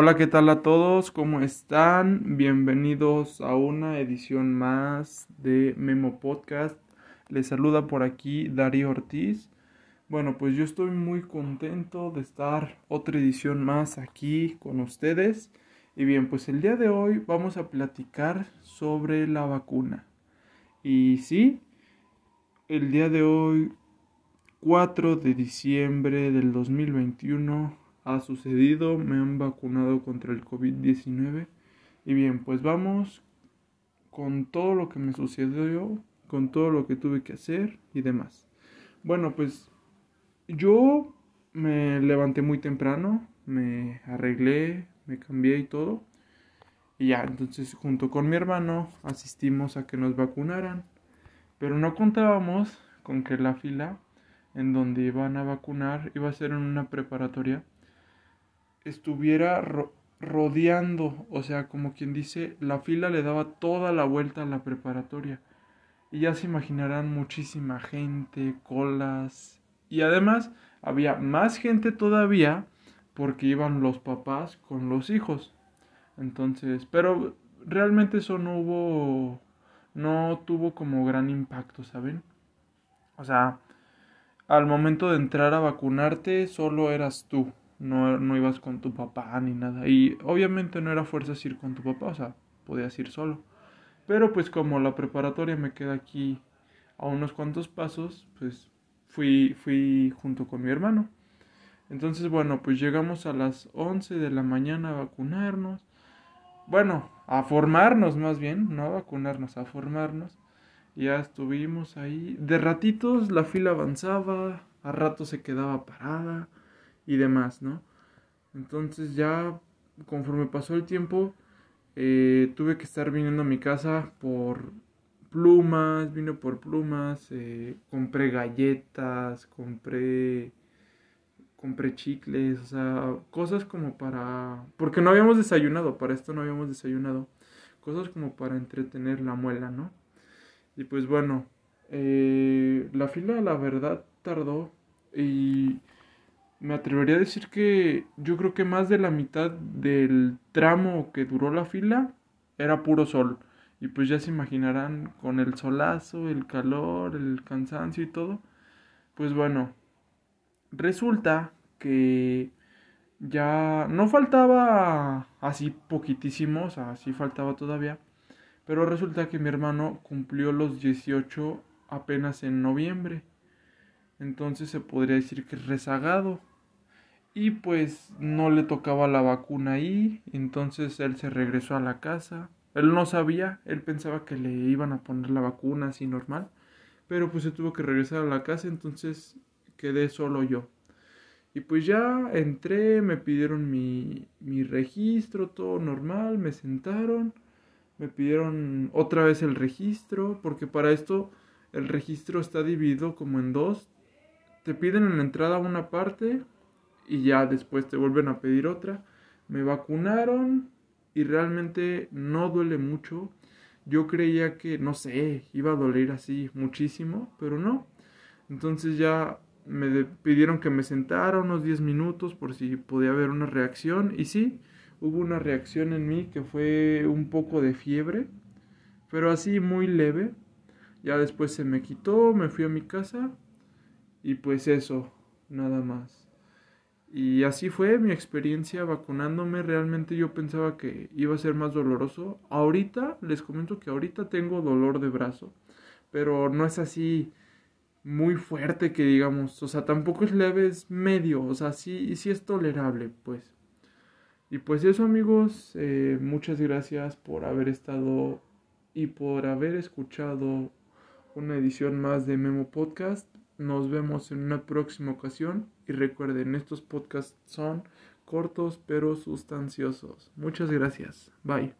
Hola, ¿qué tal a todos? ¿Cómo están? Bienvenidos a una edición más de Memo Podcast. Les saluda por aquí Darío Ortiz. Bueno, pues yo estoy muy contento de estar otra edición más aquí con ustedes. Y bien, pues el día de hoy vamos a platicar sobre la vacuna. Y sí, el día de hoy, 4 de diciembre del 2021 ha sucedido, me han vacunado contra el COVID-19. Y bien, pues vamos con todo lo que me sucedió, con todo lo que tuve que hacer y demás. Bueno, pues yo me levanté muy temprano, me arreglé, me cambié y todo. Y ya, entonces junto con mi hermano asistimos a que nos vacunaran. Pero no contábamos con que la fila en donde iban a vacunar iba a ser en una preparatoria estuviera rodeando, o sea, como quien dice, la fila le daba toda la vuelta a la preparatoria. Y ya se imaginarán muchísima gente, colas. Y además había más gente todavía porque iban los papás con los hijos. Entonces, pero realmente eso no hubo, no tuvo como gran impacto, ¿saben? O sea, al momento de entrar a vacunarte solo eras tú no, no ibas con tu papá ni nada. Y obviamente no era fuerzas ir con tu papá, o sea, podías ir solo. Pero pues como la preparatoria me queda aquí a unos cuantos pasos, pues fui, fui junto con mi hermano. Entonces, bueno, pues llegamos a las 11 de la mañana a vacunarnos. Bueno, a formarnos más bien, no a vacunarnos, a formarnos. Ya estuvimos ahí. De ratitos la fila avanzaba, a rato se quedaba parada y demás, ¿no? Entonces ya conforme pasó el tiempo, eh, tuve que estar viniendo a mi casa por plumas, vino por plumas, eh, compré galletas, compré compré chicles, o sea, cosas como para porque no habíamos desayunado, para esto no habíamos desayunado, cosas como para entretener la muela, ¿no? Y pues bueno, eh, la fila la verdad tardó y me atrevería a decir que yo creo que más de la mitad del tramo que duró la fila era puro sol. Y pues ya se imaginarán con el solazo, el calor, el cansancio y todo. Pues bueno, resulta que ya no faltaba así poquitísimo, o sea, sí faltaba todavía. Pero resulta que mi hermano cumplió los 18 apenas en noviembre. Entonces se podría decir que rezagado y pues no le tocaba la vacuna ahí, entonces él se regresó a la casa. Él no sabía, él pensaba que le iban a poner la vacuna así normal, pero pues se tuvo que regresar a la casa, entonces quedé solo yo. Y pues ya entré, me pidieron mi, mi registro, todo normal, me sentaron, me pidieron otra vez el registro, porque para esto el registro está dividido como en dos. Te piden en la entrada una parte y ya después te vuelven a pedir otra. Me vacunaron y realmente no duele mucho. Yo creía que, no sé, iba a doler así muchísimo, pero no. Entonces ya me pidieron que me sentara unos 10 minutos por si podía haber una reacción. Y sí, hubo una reacción en mí que fue un poco de fiebre, pero así muy leve. Ya después se me quitó, me fui a mi casa y pues eso, nada más. Y así fue mi experiencia vacunándome. Realmente yo pensaba que iba a ser más doloroso. Ahorita, les comento que ahorita tengo dolor de brazo. Pero no es así muy fuerte que digamos. O sea, tampoco es leve, es medio. O sea, sí, sí es tolerable, pues. Y pues eso amigos, eh, muchas gracias por haber estado y por haber escuchado una edición más de Memo Podcast. Nos vemos en una próxima ocasión y recuerden, estos podcasts son cortos pero sustanciosos. Muchas gracias. Bye.